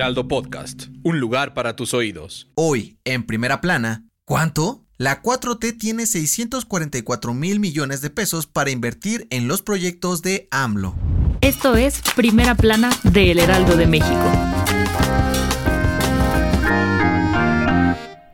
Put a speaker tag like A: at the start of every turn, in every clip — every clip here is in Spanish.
A: Heraldo Podcast, un lugar para tus oídos.
B: Hoy, en primera plana, ¿cuánto? La 4T tiene 644 mil millones de pesos para invertir en los proyectos de AMLO.
C: Esto es Primera Plana de El Heraldo de México.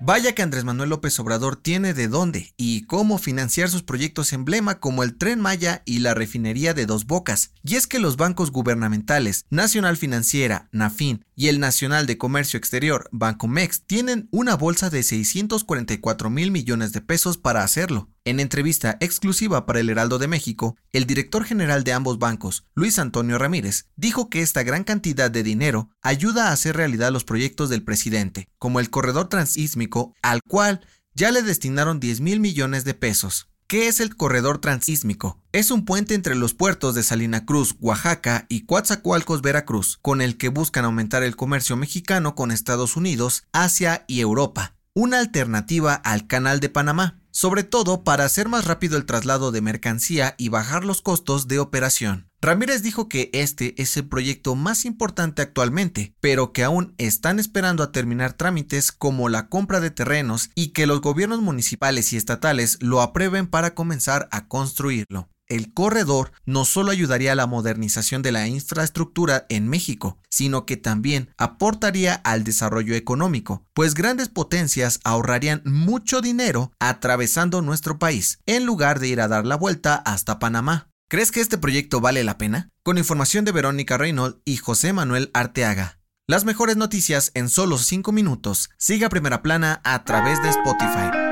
B: Vaya que Andrés Manuel López Obrador tiene de dónde y cómo financiar sus proyectos emblema como el Tren Maya y la refinería de Dos Bocas. Y es que los bancos gubernamentales, Nacional Financiera, Nafin y el Nacional de Comercio Exterior, Bancomex, tienen una bolsa de 644 mil millones de pesos para hacerlo. En entrevista exclusiva para el Heraldo de México, el director general de ambos bancos, Luis Antonio Ramírez, dijo que esta gran cantidad de dinero ayuda a hacer realidad los proyectos del presidente, como el corredor transísmico, al cual ya le destinaron 10 mil millones de pesos. ¿Qué es el corredor transísmico? Es un puente entre los puertos de Salina Cruz, Oaxaca y Coatzacoalcos, Veracruz, con el que buscan aumentar el comercio mexicano con Estados Unidos, Asia y Europa, una alternativa al Canal de Panamá sobre todo para hacer más rápido el traslado de mercancía y bajar los costos de operación. Ramírez dijo que este es el proyecto más importante actualmente, pero que aún están esperando a terminar trámites como la compra de terrenos y que los gobiernos municipales y estatales lo aprueben para comenzar a construirlo el corredor no solo ayudaría a la modernización de la infraestructura en México, sino que también aportaría al desarrollo económico, pues grandes potencias ahorrarían mucho dinero atravesando nuestro país, en lugar de ir a dar la vuelta hasta Panamá. ¿Crees que este proyecto vale la pena? Con información de Verónica Reynolds y José Manuel Arteaga. Las mejores noticias en solo 5 minutos. Siga Primera Plana a través de Spotify.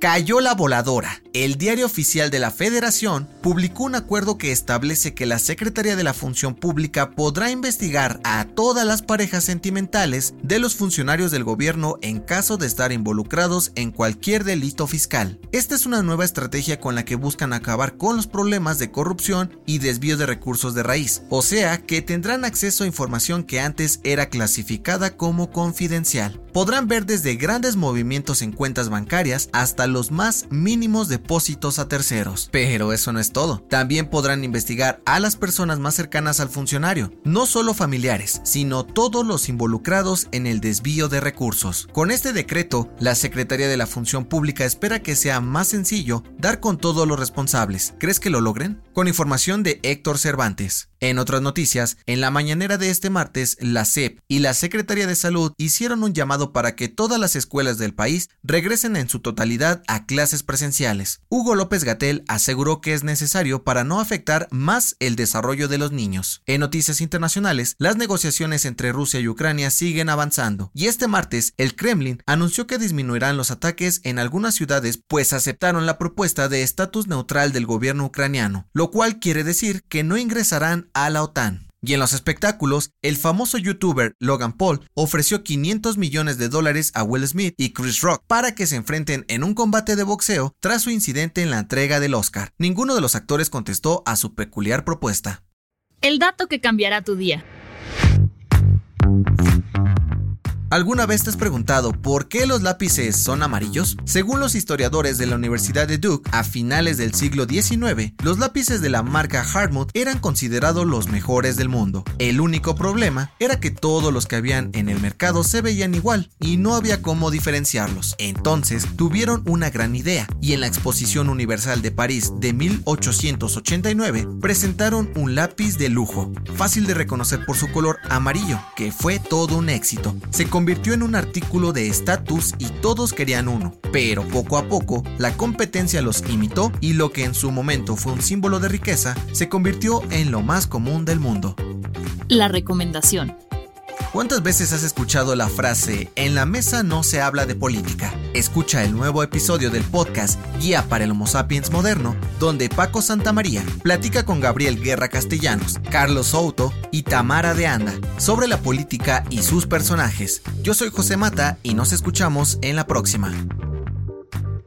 B: Cayó la voladora. El diario oficial de la Federación publicó un acuerdo que establece que la Secretaría de la Función Pública podrá investigar a todas las parejas sentimentales de los funcionarios del gobierno en caso de estar involucrados en cualquier delito fiscal. Esta es una nueva estrategia con la que buscan acabar con los problemas de corrupción y desvío de recursos de raíz, o sea que tendrán acceso a información que antes era clasificada como confidencial. Podrán ver desde grandes movimientos en cuentas bancarias hasta los más mínimos depósitos a terceros. Pero eso no es todo. También podrán investigar a las personas más cercanas al funcionario, no solo familiares, sino todos los involucrados en el desvío de recursos. Con este decreto, la Secretaría de la Función Pública espera que sea más sencillo dar con todos los responsables. ¿Crees que lo logren? Con información de Héctor Cervantes. En otras noticias, en la mañanera de este martes, la SEP y la Secretaría de Salud hicieron un llamado para que todas las escuelas del país regresen en su totalidad a clases presenciales. Hugo López Gatel aseguró que es necesario para no afectar más el desarrollo de los niños. En noticias internacionales, las negociaciones entre Rusia y Ucrania siguen avanzando, y este martes el Kremlin anunció que disminuirán los ataques en algunas ciudades pues aceptaron la propuesta de estatus neutral del gobierno ucraniano, lo cual quiere decir que no ingresarán a la OTAN. Y en los espectáculos, el famoso youtuber Logan Paul ofreció 500 millones de dólares a Will Smith y Chris Rock para que se enfrenten en un combate de boxeo tras su incidente en la entrega del Oscar. Ninguno de los actores contestó a su peculiar propuesta.
C: El dato que cambiará tu día.
B: ¿Alguna vez te has preguntado por qué los lápices son amarillos? Según los historiadores de la Universidad de Duke, a finales del siglo XIX, los lápices de la marca Hartmut eran considerados los mejores del mundo. El único problema era que todos los que habían en el mercado se veían igual y no había cómo diferenciarlos. Entonces tuvieron una gran idea y en la Exposición Universal de París de 1889 presentaron un lápiz de lujo, fácil de reconocer por su color amarillo, que fue todo un éxito. Convirtió en un artículo de estatus y todos querían uno, pero poco a poco la competencia los imitó y lo que en su momento fue un símbolo de riqueza se convirtió en lo más común del mundo.
C: La recomendación.
B: ¿Cuántas veces has escuchado la frase en la mesa no se habla de política? Escucha el nuevo episodio del podcast Guía para el Homo sapiens moderno, donde Paco Santamaría platica con Gabriel Guerra Castellanos, Carlos Souto y Tamara de Anda sobre la política y sus personajes. Yo soy José Mata y nos escuchamos en la próxima.